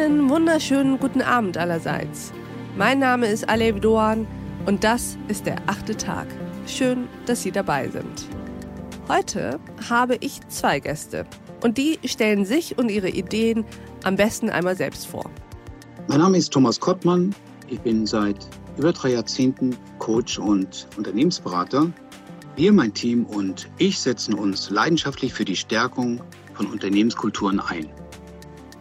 wunderschönen guten Abend allerseits. Mein Name ist Alev Doan und das ist der achte Tag. Schön, dass Sie dabei sind. Heute habe ich zwei Gäste und die stellen sich und ihre Ideen am besten einmal selbst vor. Mein Name ist Thomas Kottmann. Ich bin seit über drei Jahrzehnten Coach und Unternehmensberater. Wir, mein Team und ich setzen uns leidenschaftlich für die Stärkung von Unternehmenskulturen ein.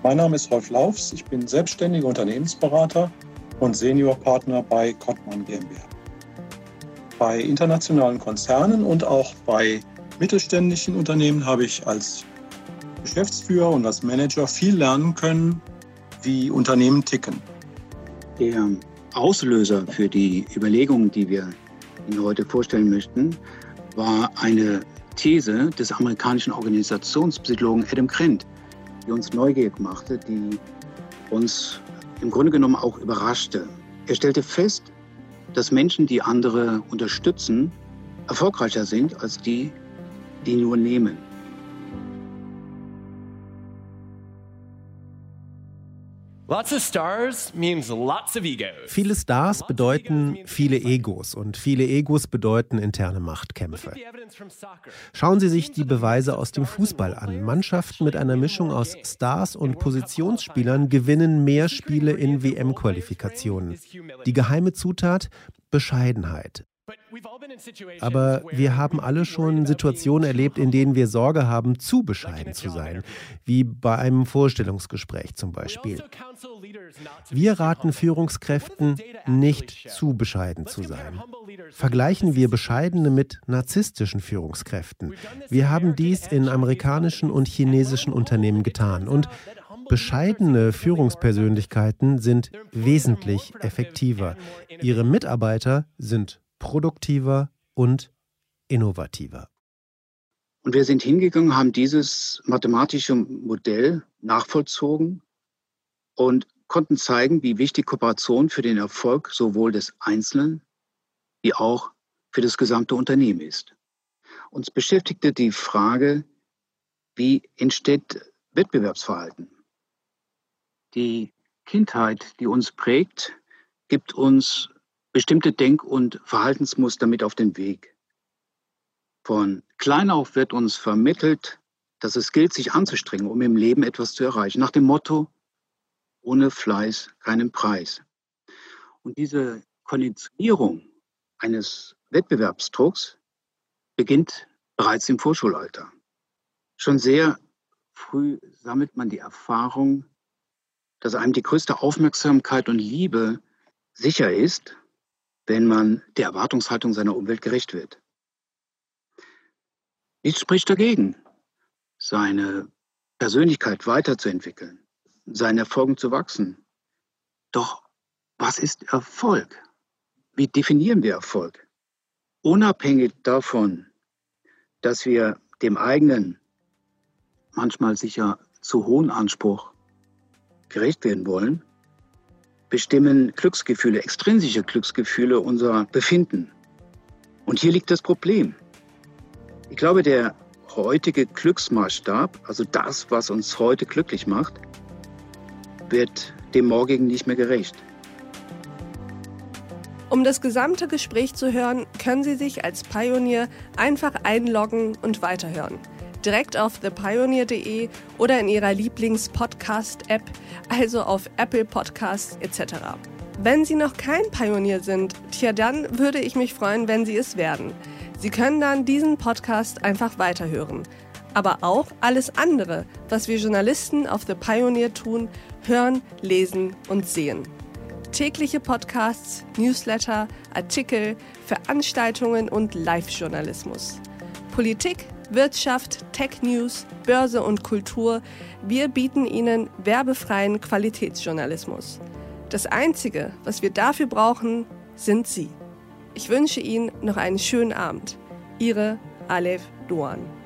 Mein Name ist Rolf Laufs. Ich bin selbstständiger Unternehmensberater und Seniorpartner bei Kottmann GmbH. Bei internationalen Konzernen und auch bei mittelständischen Unternehmen habe ich als Geschäftsführer und als Manager viel lernen können, wie Unternehmen ticken. Der Auslöser für die Überlegungen, die wir Ihnen heute vorstellen möchten, war eine These des amerikanischen Organisationspsychologen Adam Krent, die uns neugierig machte, die uns im Grunde genommen auch überraschte. Er stellte fest, dass Menschen, die andere unterstützen, erfolgreicher sind als die, die nur nehmen. Viele Stars bedeuten viele Egos und viele Egos bedeuten interne Machtkämpfe. Schauen Sie sich die Beweise aus dem Fußball an. Mannschaften mit einer Mischung aus Stars und Positionsspielern gewinnen mehr Spiele in WM-Qualifikationen. Die geheime Zutat Bescheidenheit. Aber wir haben alle schon Situationen erlebt, in denen wir Sorge haben, zu bescheiden zu sein, wie bei einem Vorstellungsgespräch zum Beispiel. Also wir raten Führungskräften, nicht zu bescheiden zu sein. Vergleichen wir bescheidene mit narzisstischen Führungskräften. Wir haben dies in amerikanischen und chinesischen Unternehmen getan und Bescheidene Führungspersönlichkeiten sind wesentlich effektiver. Ihre Mitarbeiter sind produktiver und innovativer. Und wir sind hingegangen, haben dieses mathematische Modell nachvollzogen und konnten zeigen, wie wichtig Kooperation für den Erfolg sowohl des Einzelnen wie auch für das gesamte Unternehmen ist. Uns beschäftigte die Frage, wie entsteht Wettbewerbsverhalten? Die Kindheit, die uns prägt, gibt uns bestimmte Denk- und Verhaltensmuster mit auf den Weg. Von klein auf wird uns vermittelt, dass es gilt, sich anzustrengen, um im Leben etwas zu erreichen. Nach dem Motto, ohne Fleiß keinen Preis. Und diese Konditionierung eines Wettbewerbsdrucks beginnt bereits im Vorschulalter. Schon sehr früh sammelt man die Erfahrung, dass einem die größte Aufmerksamkeit und Liebe sicher ist, wenn man der Erwartungshaltung seiner Umwelt gerecht wird. Nichts spricht dagegen, seine Persönlichkeit weiterzuentwickeln, seinen Erfolgen zu wachsen. Doch was ist Erfolg? Wie definieren wir Erfolg? Unabhängig davon, dass wir dem eigenen, manchmal sicher zu hohen Anspruch gerecht werden wollen, bestimmen Glücksgefühle, extrinsische Glücksgefühle unser Befinden. Und hier liegt das Problem. Ich glaube, der heutige Glücksmaßstab, also das, was uns heute glücklich macht, wird dem morgigen nicht mehr gerecht. Um das gesamte Gespräch zu hören, können Sie sich als Pionier einfach einloggen und weiterhören direkt auf thepioneer.de oder in Ihrer Lieblings-Podcast-App, also auf Apple Podcasts etc. Wenn Sie noch kein Pionier sind, tja, dann würde ich mich freuen, wenn Sie es werden. Sie können dann diesen Podcast einfach weiterhören. Aber auch alles andere, was wir Journalisten auf The Pioneer tun, hören, lesen und sehen. Tägliche Podcasts, Newsletter, Artikel, Veranstaltungen und Live-Journalismus. Politik, Wirtschaft, Tech News, Börse und Kultur. Wir bieten Ihnen werbefreien Qualitätsjournalismus. Das Einzige, was wir dafür brauchen, sind Sie. Ich wünsche Ihnen noch einen schönen Abend. Ihre Alef Duan.